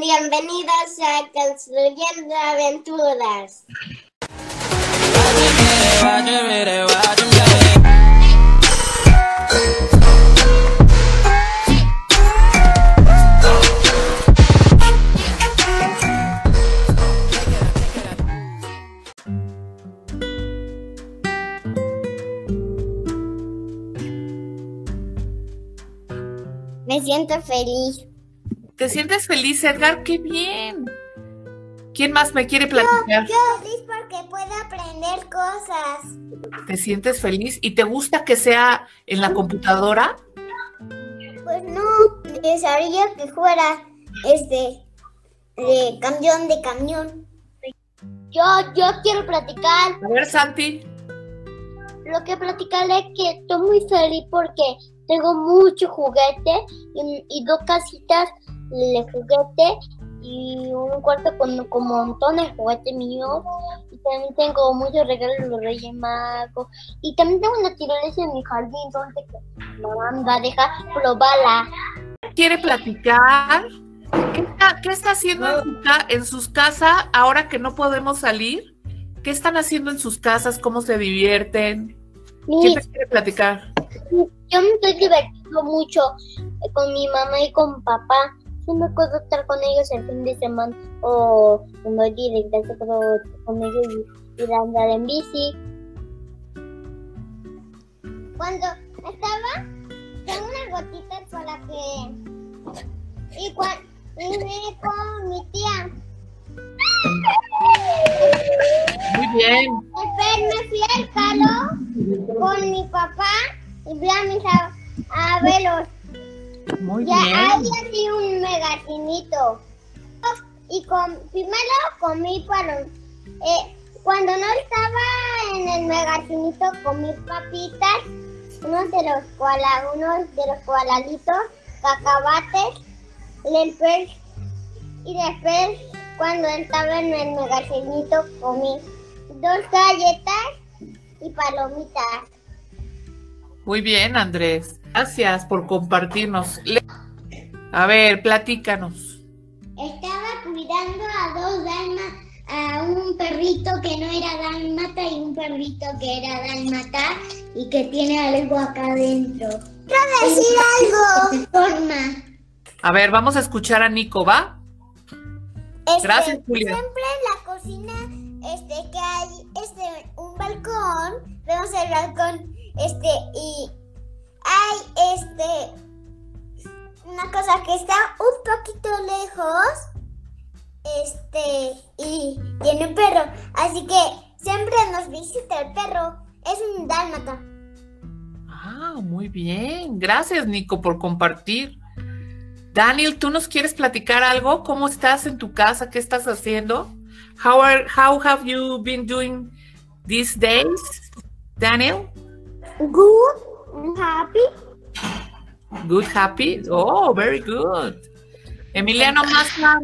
Bienvenidos a Construyendo Aventuras. Me siento feliz. ¿Te sientes feliz, Edgar? ¡Qué bien! ¿Quién más me quiere platicar? Yo feliz porque puedo aprender cosas. ¿Te sientes feliz? ¿Y te gusta que sea en la computadora? Pues no, desearía que fuera este de camión de camión. Yo, yo quiero platicar. A ver, Santi. Lo que platicaré es que estoy muy feliz porque tengo mucho juguete y, y dos casitas de juguete y un cuarto con, con montones de juguetes míos. Y también tengo muchos regalos de los Reyes Magos. Y también tengo una tirolesa en mi jardín donde que mamá va a dejar probarla. ¿Quiere platicar? ¿Qué está, qué está haciendo en, sus casas ahora que no podemos salir? ¿Qué están haciendo en sus casas? ¿Cómo se divierten? ¿Quién te quiere platicar? yo me estoy divirtiendo mucho eh, con mi mamá y con papá. Sí me puedo estar con ellos el fin de semana o directo puedo estar con ellos y ir a andar en bici. Cuando estaba, tengo unas gotitas para que... Y cuando vine con mi tía. Muy bien. Después me fui al calo con mi papá y vi a mis ab- abuelos. Muy Ya bien. hay así un megacinito. Y con, primero comí palom. Eh, cuando no estaba en el megacinito comí papitas, unos de los koala, unos de los koalalitos, cacahuates, después y después cuando estaba en el megacinito comí dos galletas y palomitas. Muy bien, Andrés. Gracias por compartirnos. A ver, platícanos. Estaba cuidando a dos dalmas, a un perrito que no era dálmata y un perrito que era dálmata y que tiene algo acá adentro. ¡Quiero decir algo! Forma. A ver, vamos a escuchar a Nico, ¿va? Gracias, Julia. Siempre en la cocina, este, que hay, este, un balcón, vemos el balcón, este, y hay, este, una cosa que está un poquito lejos, este, y tiene un perro, así que siempre nos visita el perro, es un dálmata. Ah, muy bien. Gracias, Nico, por compartir. Daniel, ¿tú nos quieres platicar algo? ¿Cómo estás en tu casa? ¿Qué estás haciendo? How are how have you been doing these days? Daniel? Good, happy. Good, happy? Oh, very good. Emiliano Massa,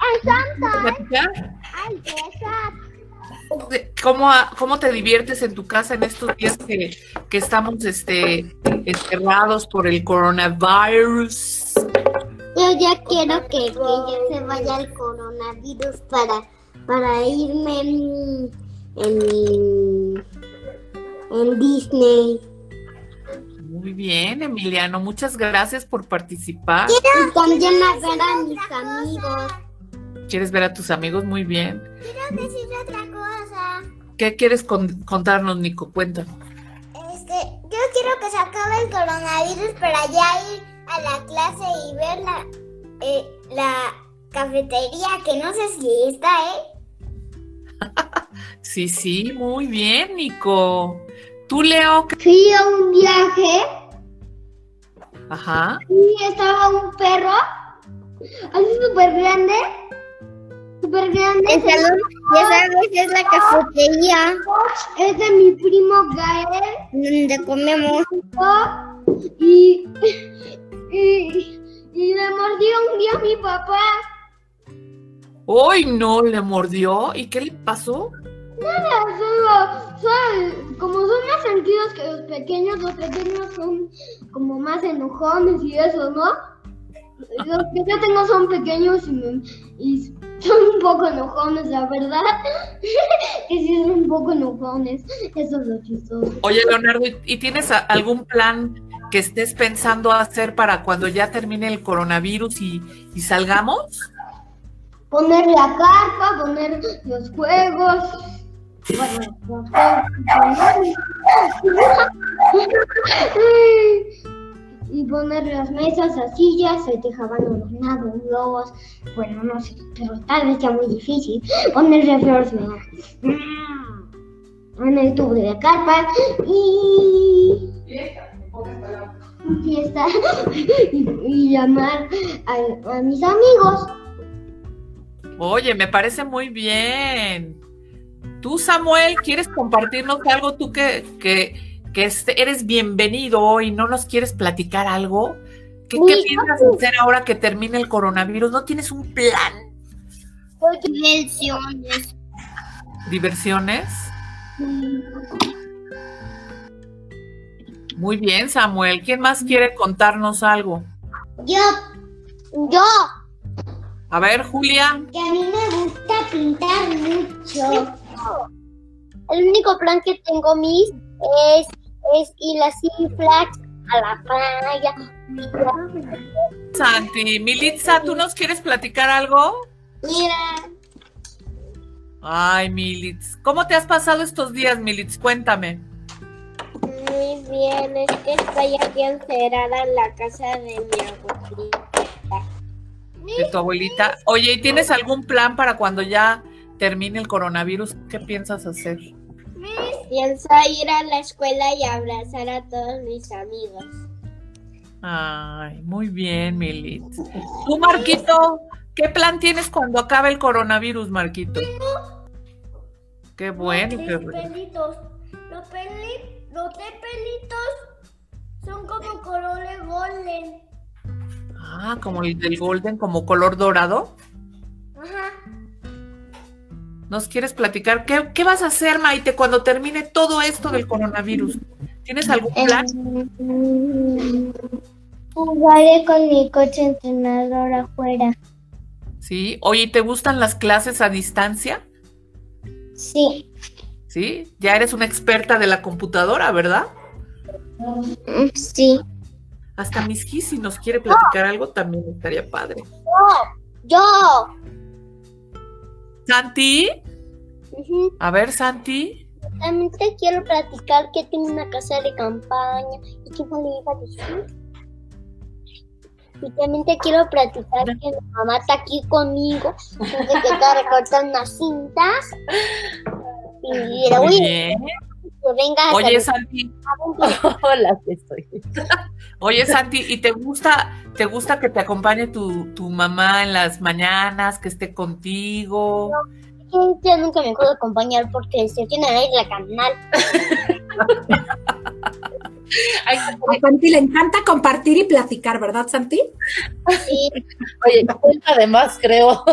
And sometimes? I dress up. ¿Cómo, ¿Cómo te diviertes en tu casa en estos días que, que estamos este, encerrados por el coronavirus? Yo ya quiero que, que ya se vaya el coronavirus para, para irme en, en, en Disney. Muy bien, Emiliano, muchas gracias por participar. Y también a ver a mis amigos. ¿Quieres ver a tus amigos? Muy bien. Quiero decir otra cosa. ¿Qué quieres con- contarnos, Nico? Cuéntanos. Este, yo quiero que se acabe el coronavirus para ya ir a la clase y ver la, eh, la cafetería, que no sé si está, ¿eh? Sí, sí, muy bien, Nico. Tú, Leo, ¿qué- Fui a un viaje ajá. y estaba un perro así súper grande. Súper grande. El salón, ya sabes, es la cafetería. Es de mi primo Gael. Donde comemos. Y, y, y le mordió un día a mi papá. ¡Uy, no! ¿Le mordió? ¿Y qué le pasó? Nada, solo, solo- que los pequeños, los pequeños son como más enojones y eso, ¿no? Los que yo tengo son pequeños y, me- y son un poco enojones, la verdad. que sí son un poco enojones. Eso es lo chistoso. Oye, Leonardo, ¿y- ¿y tienes algún plan que estés pensando hacer para cuando ya termine el coronavirus y, y salgamos? Poner la carpa, poner los juegos. Bueno, y poner las mesas, las sillas, se dejaban adornados, globos. Bueno, no sé, pero tal vez sea muy difícil. Ponerle flores mm, en el tubo de la carpa y fiesta y, llamar a mis amigos. Oye, me parece muy bien. Tú, Samuel, ¿quieres compartirnos algo? Tú que, que, que este- eres bienvenido hoy, ¿no nos quieres platicar algo? ¿Qué, qué piensas hacer ahora que termine el coronavirus? ¿No tienes un plan? Dimensiones. ¿Diversiones? Muy bien, Samuel. ¿Quién más quiere contarnos algo? Yo, yo, A ver, Julia. que a mí me gusta pintar mucho. El único plan que tengo, mis, es, es ir así flash a la playa. Santi, Militza, ¿tú nos quieres platicar algo? Mira, Ay, Militz. ¿Cómo te has pasado estos días, Militz? Cuéntame. muy bien, es que estoy aquí encerrada en la casa de mi abuelita. de tu abuelita. Oye, ¿y tienes algún plan para cuando ya termine el coronavirus? ¿Qué piensas hacer? Pienso ir a la escuela y abrazar a todos mis amigos. Ay, muy bien, Militz. Tú, Marquito, ¿qué plan tienes cuando acabe el coronavirus, Marquito? Qué bueno, qué bueno. pelitos. Los, peli, los de pelitos son como colores golden. Ah, como el del Golden, como color dorado. Ajá. ¿Nos quieres platicar? ¿Qué, qué vas a hacer, Maite, cuando termine todo esto del coronavirus? ¿Tienes algún plan? Jugaré con mi coche entrenador afuera. Sí. Oye, ¿te gustan las clases a distancia? Sí. Sí. Ya eres una experta de la computadora, ¿verdad? Sí. Hasta Miss si nos quiere platicar algo, también estaría padre. Yo. Santi, a ver, Santi. También te quiero platicar que tengo una casa de campaña y que no le iba a decir. Y también te quiero platicar que mi mamá está aquí conmigo, desde que está recortando unas cintas. Y le voy a bien. que venga a Oye. Santi, Hola, que estoy. Oye, Santi, ¿y te gusta, te gusta que te acompañe tu, tu mamá en las mañanas, que esté contigo? Yo nunca me puedo acompañar porque se tiene ahí la canal. A Santi le encanta compartir y platicar, ¿verdad, Santi? Sí, Oye, cuenta de más, creo.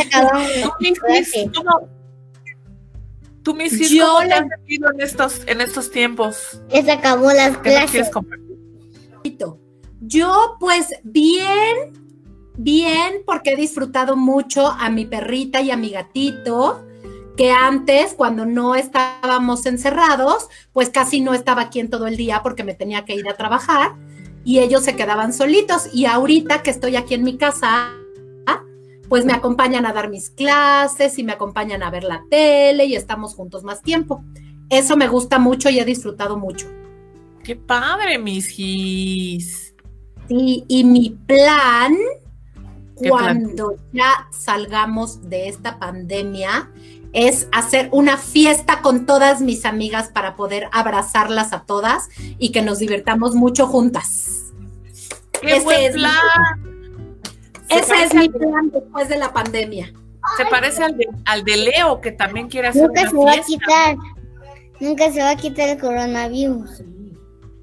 acabar. Tú, Miss Gis, ¿cómo, tú, Miss Gis, Yo ¿cómo te le- has sentido en estos, en estos tiempos? Ya se acabó las ¿Qué nos clases. compartir? Yo, pues, bien, bien, porque he disfrutado mucho a mi perrita y a mi gatito, que antes, cuando no estábamos encerrados, pues casi no estaba aquí en todo el día porque me tenía que ir a trabajar y ellos se quedaban solitos. Y ahorita que estoy aquí en mi casa, pues me acompañan a dar mis clases y me acompañan a ver la tele y estamos juntos más tiempo. Eso me gusta mucho y he disfrutado mucho. Qué padre, Miss Gis. Sí, y mi plan, ¿Qué cuando ya salgamos de esta pandemia, es hacer una fiesta con todas mis amigas para poder abrazarlas a todas y que nos divirtamos mucho juntas. ¡Qué Ese buen plan! Ese es mi plan después de la pandemia. Se parece al de, al de Leo, que también quiere hacer Nunca una se va a quitar. Nunca se va a quitar el coronavirus.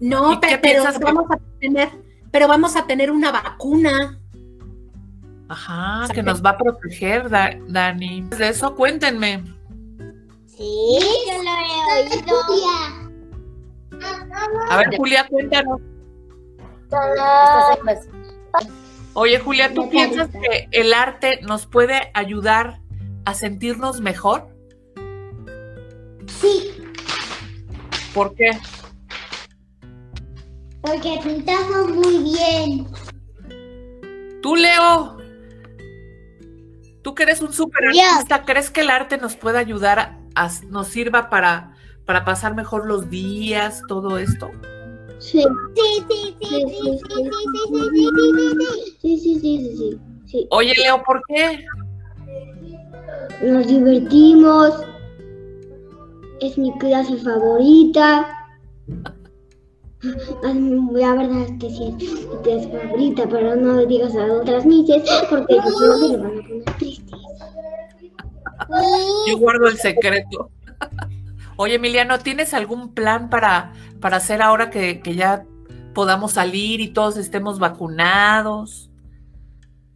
No, ¿Y pe- qué pero piensas que- vamos a tener, pero vamos a tener una vacuna. Ajá, que nos va a proteger, Da- Dani. De eso cuéntenme. Sí, yo lo he oído. A ver, Julia, cuéntanos. Oye, Julia, ¿tú piensas que el arte nos puede ayudar a sentirnos mejor? Sí, ¿Por qué? porque pintamos muy bien. Tú, Leo, tú que eres un super artista, ¿crees que el arte nos puede ayudar a, nos sirva para, para pasar mejor los días, todo esto? Sí, Sí, sí, sí, sí, sí, sí, sí, sí, sí, sí, sí. Oye, Leo, ¿por qué? Nos divertimos. Es mi clase favorita. La verdad es que sí es mi clase favorita, pero no le digas a otras niñas porque ellos no se le van a poner tristes. Yo guardo el secreto. Oye, Emiliano, ¿tienes algún plan para, para hacer ahora que, que ya podamos salir y todos estemos vacunados?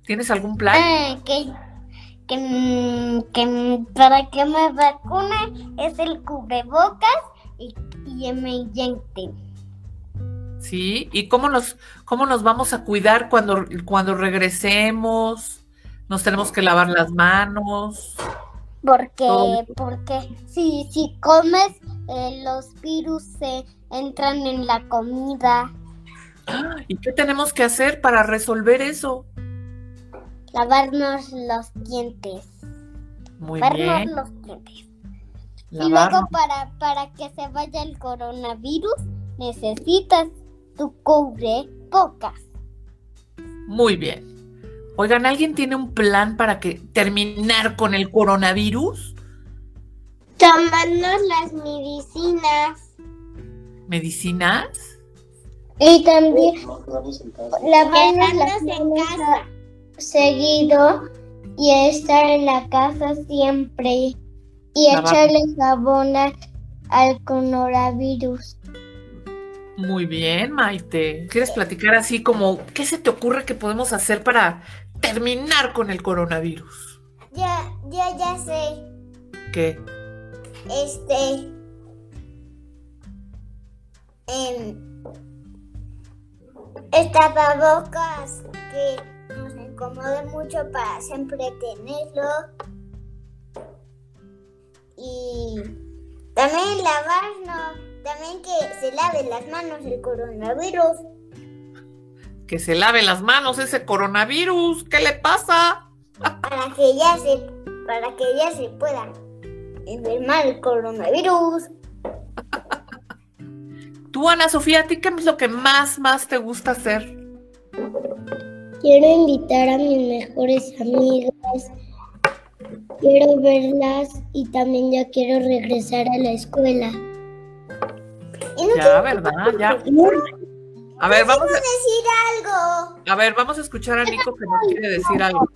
¿Tienes algún plan? Ah, que, que, que para que me vacune es el cubrebocas y, y me inyecten. Sí, ¿y cómo nos, cómo nos vamos a cuidar cuando, cuando regresemos? Nos tenemos que lavar las manos. Porque, porque si, si comes, eh, los virus se entran en la comida. ¿Y qué tenemos que hacer para resolver eso? Lavarnos los dientes. Muy Lavarnos bien. los dientes. Y luego para, para que se vaya el coronavirus, necesitas tu cubrebocas. Muy bien. Oigan, ¿alguien tiene un plan para que terminar con el coronavirus? Tomarnos las medicinas. ¿Medicinas? Y también lavarnos las manos seguido y estar en la casa siempre y Lavar- echarle jabón al coronavirus. Muy bien, Maite. ¿Quieres platicar así como qué se te ocurre que podemos hacer para terminar con el coronavirus? Ya, ya, ya sé. ¿Qué? Este. En. El tapabocas que nos incomode mucho para siempre tenerlo. Y también lavarnos. También que se lave las manos el coronavirus. Que se lave las manos ese coronavirus. ¿Qué le pasa? Para que ya se. Para que ya se pueda enfermar el coronavirus. Tú, Ana Sofía, ¿a ti qué es lo que más, más te gusta hacer? Quiero invitar a mis mejores amigas. Quiero verlas y también ya quiero regresar a la escuela. Ya, ¿verdad? Ya. A ver, vamos a, decir algo. a ver, vamos a escuchar a Nico que nos quiere decir algo.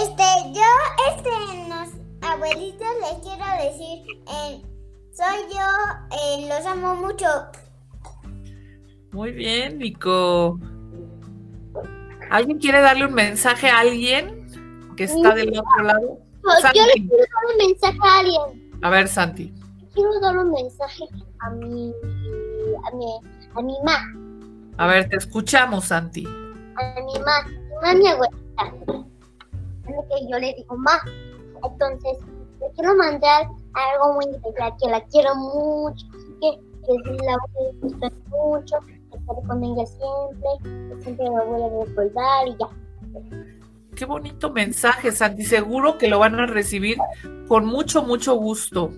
Este, yo, este, nos, abuelitos, les quiero decir, eh, soy yo, eh, los amo mucho. Muy bien, Nico. ¿Alguien quiere darle un mensaje a alguien que está del otro lado? Santi. Yo le quiero dar un mensaje a alguien. A ver, Santi. Quiero dar un mensaje a mi, a mi, a mi mamá. A ver, te escuchamos, Santi. a mi mamá, mi mi abuelita. Que yo le digo, ma. Entonces, le quiero mandar algo muy especial, que la quiero mucho, que, que la voy a disfrutar mucho, que estaré con ella siempre, que siempre la voy a recordar y ya. Qué bonito mensaje, Santi. Seguro que lo van a recibir con mucho, mucho gusto.